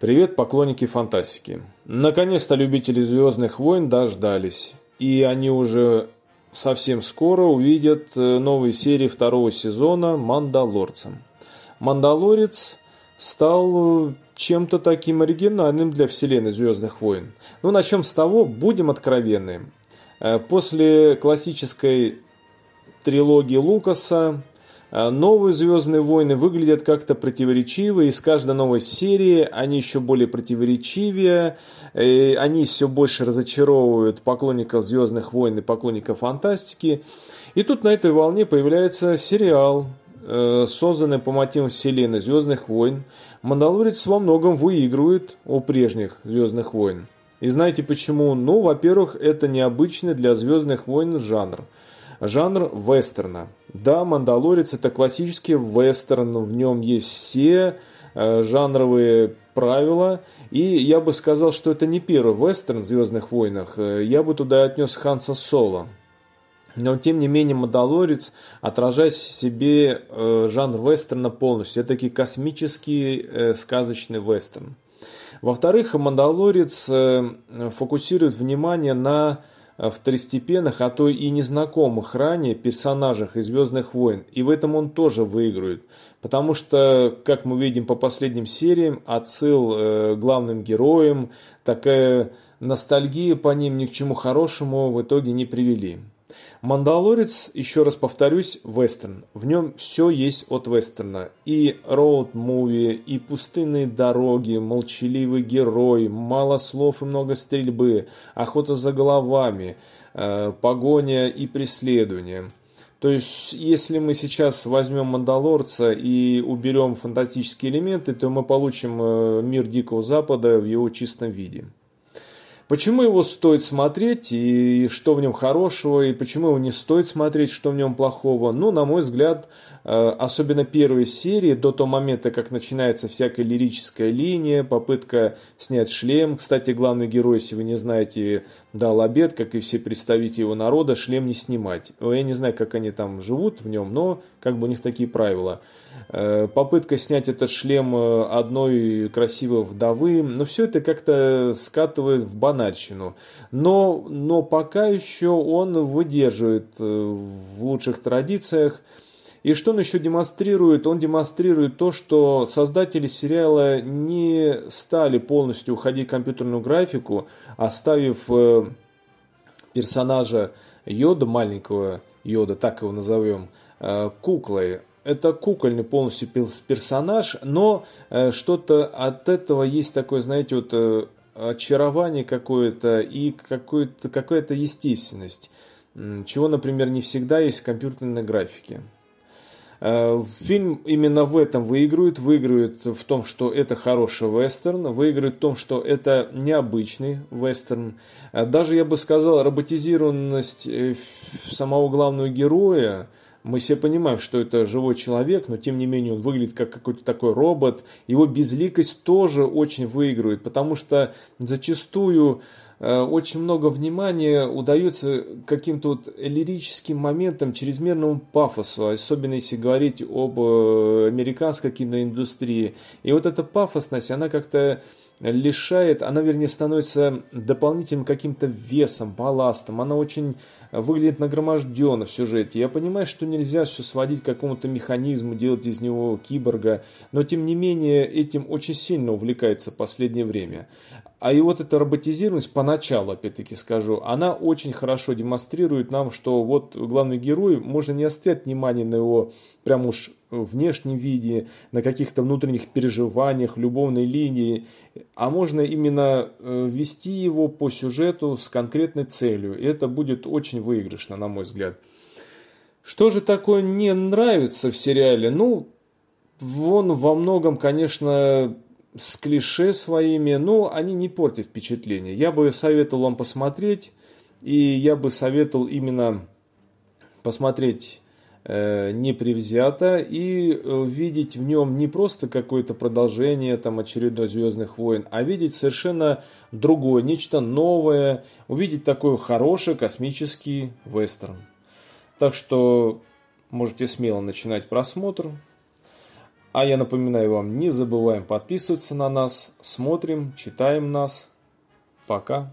Привет, поклонники фантастики. Наконец-то любители Звездных войн дождались. И они уже совсем скоро увидят э, новые серии второго сезона «Мандалорцем». «Мандалорец» стал э, чем-то таким оригинальным для вселенной Звездных войн. Ну, начнем с того, будем откровенны. Э, после классической трилогии Лукаса новые «Звездные войны» выглядят как-то противоречиво, и с каждой новой серии они еще более противоречивее, и они все больше разочаровывают поклонников «Звездных войн» и поклонников фантастики. И тут на этой волне появляется сериал, э, созданный по мотивам вселенной «Звездных войн». «Мандалорец» во многом выигрывает у прежних «Звездных войн». И знаете почему? Ну, во-первых, это необычный для «Звездных войн» жанр – Жанр вестерна. Да, «Мандалорец» это классический вестерн, в нем есть все э, жанровые правила. И я бы сказал, что это не первый вестерн в «Звездных войнах». Э, я бы туда отнес Ханса Соло. Но, тем не менее, «Мандалорец» отражает в себе э, жанр вестерна полностью. Это таки космический сказочный вестерн. Во-вторых, «Мандалорец» фокусирует внимание на второстепенных, а то и незнакомых ранее персонажах из «Звездных войн». И в этом он тоже выигрывает. Потому что, как мы видим по последним сериям, отсыл э, главным героям, такая ностальгия по ним ни к чему хорошему в итоге не привели. «Мандалорец», еще раз повторюсь, вестерн. В нем все есть от вестерна. И роуд-муви, и пустынные дороги, молчаливый герой, мало слов и много стрельбы, охота за головами, э, погоня и преследование. То есть, если мы сейчас возьмем Мандалорца и уберем фантастические элементы, то мы получим э, мир Дикого Запада в его чистом виде. Почему его стоит смотреть и что в нем хорошего, и почему его не стоит смотреть, что в нем плохого? Ну, на мой взгляд, особенно первые серии, до того момента, как начинается всякая лирическая линия, попытка снять шлем. Кстати, главный герой, если вы не знаете, дал обед, как и все представители его народа, шлем не снимать. Я не знаю, как они там живут в нем, но как бы у них такие правила. Э, попытка снять этот шлем э, одной красивой вдовы, но все это как-то скатывает в банальщину. Но, но пока еще он выдерживает э, в лучших традициях. И что он еще демонстрирует? Он демонстрирует то, что создатели сериала не стали полностью уходить в компьютерную графику, оставив персонажа Йода, маленького Йода, так его назовем, куклой это кукольный полностью персонаж, но э, что-то от этого есть такое, знаете, вот э, очарование какое-то и какое-то, какая-то естественность, чего, например, не всегда есть в компьютерной графике. Э, фильм именно в этом выигрывает. Выигрывает в том, что это хороший вестерн. Выигрывает в том, что это необычный вестерн. Даже, я бы сказал, роботизированность самого главного героя – мы все понимаем, что это живой человек, но тем не менее он выглядит как какой-то такой робот. Его безликость тоже очень выигрывает, потому что зачастую э, очень много внимания удается каким-то вот лирическим моментам, чрезмерному пафосу, особенно если говорить об э, американской киноиндустрии. И вот эта пафосность, она как-то лишает, она, вернее, становится дополнительным каким-то весом, балластом. Она очень выглядит нагроможденно в сюжете. Я понимаю, что нельзя все сводить к какому-то механизму, делать из него киборга, но, тем не менее, этим очень сильно увлекается в последнее время. А и вот эта роботизированность, поначалу, опять-таки скажу, она очень хорошо демонстрирует нам, что вот главный герой, можно не оставить внимания на его прям уж внешнем виде, на каких-то внутренних переживаниях, любовной линии, а можно именно э, вести его по сюжету с конкретной целью. И это будет очень выигрышно, на мой взгляд. Что же такое не нравится в сериале? Ну, он во многом, конечно, с клише своими, но они не портят впечатление. Я бы советовал вам посмотреть, и я бы советовал именно посмотреть э, непревзято и э, видеть в нем не просто какое-то продолжение там очередной Звездных войн, а видеть совершенно другое, нечто новое, увидеть такой хороший космический вестерн. Так что можете смело начинать просмотр. А я напоминаю вам, не забываем подписываться на нас, смотрим, читаем нас. Пока.